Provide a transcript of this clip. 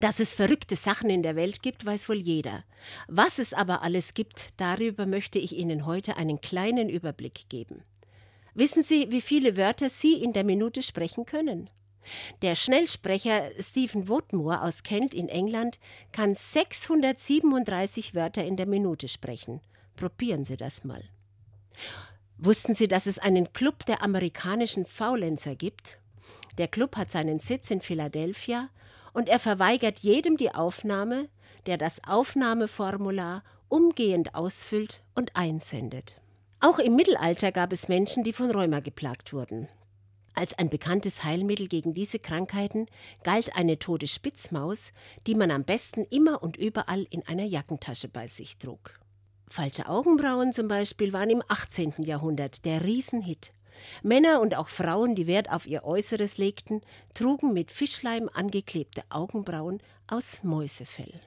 Dass es verrückte Sachen in der Welt gibt, weiß wohl jeder. Was es aber alles gibt, darüber möchte ich Ihnen heute einen kleinen Überblick geben. Wissen Sie, wie viele Wörter Sie in der Minute sprechen können? Der Schnellsprecher Stephen Wotmore aus Kent in England kann 637 Wörter in der Minute sprechen. Probieren Sie das mal. Wussten Sie, dass es einen Club der amerikanischen Faulenzer gibt? Der Club hat seinen Sitz in Philadelphia und er verweigert jedem die Aufnahme, der das Aufnahmeformular umgehend ausfüllt und einsendet. Auch im Mittelalter gab es Menschen, die von Rheuma geplagt wurden. Als ein bekanntes Heilmittel gegen diese Krankheiten galt eine tote Spitzmaus, die man am besten immer und überall in einer Jackentasche bei sich trug. Falsche Augenbrauen zum Beispiel waren im 18. Jahrhundert der Riesenhit. Männer und auch Frauen, die Wert auf ihr Äußeres legten, trugen mit Fischleim angeklebte Augenbrauen aus Mäusefell.